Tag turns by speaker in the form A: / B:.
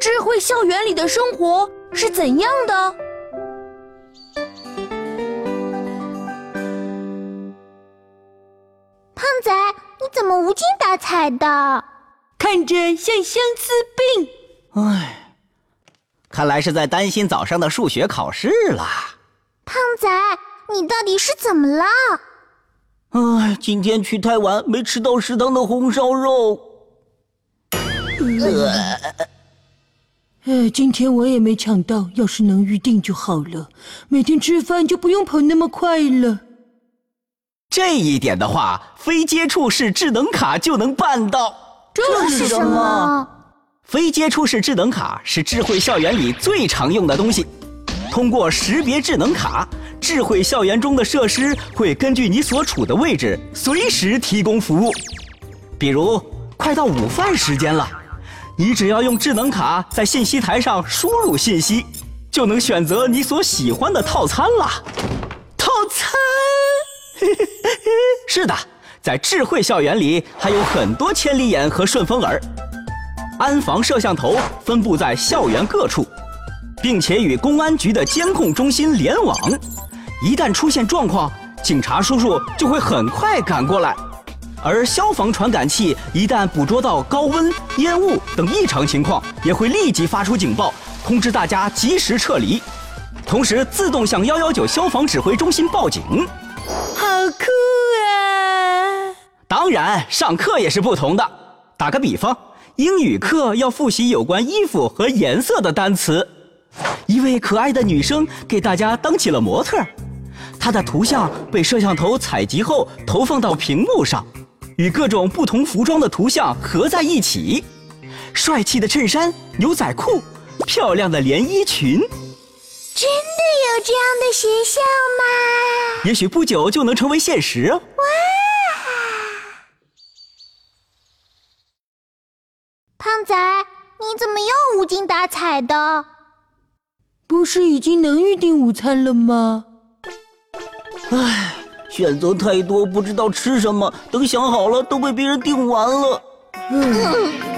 A: 智慧校园里的生活是怎样的？
B: 胖仔，你怎么无精打采的？
A: 看着像相思病。
C: 唉，看来是在担心早上的数学考试了。
B: 胖仔，你到底是怎么了？
C: 唉，今天去太晚，没吃到食堂的红烧肉。
A: 呃，今天我也没抢到，要是能预定就好了，每天吃饭就不用跑那么快了。
C: 这一点的话，非接触式智能卡就能办到。
B: 这是什么？
C: 非接触式智能卡是智慧校园里最常用的东西。通过识别智能卡，智慧校园中的设施会根据你所处的位置，随时提供服务。比如，快到午饭时间了，你只要用智能卡在信息台上输入信息，就能选择你所喜欢的套餐啦。套餐。是的，在智慧校园里还有很多千里眼和顺风耳，安防摄像头分布在校园各处，并且与公安局的监控中心联网。一旦出现状况，警察叔叔就会很快赶过来。而消防传感器一旦捕捉到高温、烟雾等异常情况，也会立即发出警报，通知大家及时撤离，同时自动向幺幺九消防指挥中心报警。
A: 好酷啊！
C: 当然，上课也是不同的。打个比方，英语课要复习有关衣服和颜色的单词，一位可爱的女生给大家当起了模特，她的图像被摄像头采集后投放到屏幕上，与各种不同服装的图像合在一起，帅气的衬衫、牛仔裤，漂亮的连衣裙。
B: 真的有这样的学校吗？
C: 也许不久就能成为现实哦。哇！
B: 胖仔，你怎么又无精打采的？
A: 不是已经能预定午餐了吗？
C: 唉，选择太多，不知道吃什么。等想好了，都被别人订完了。嗯。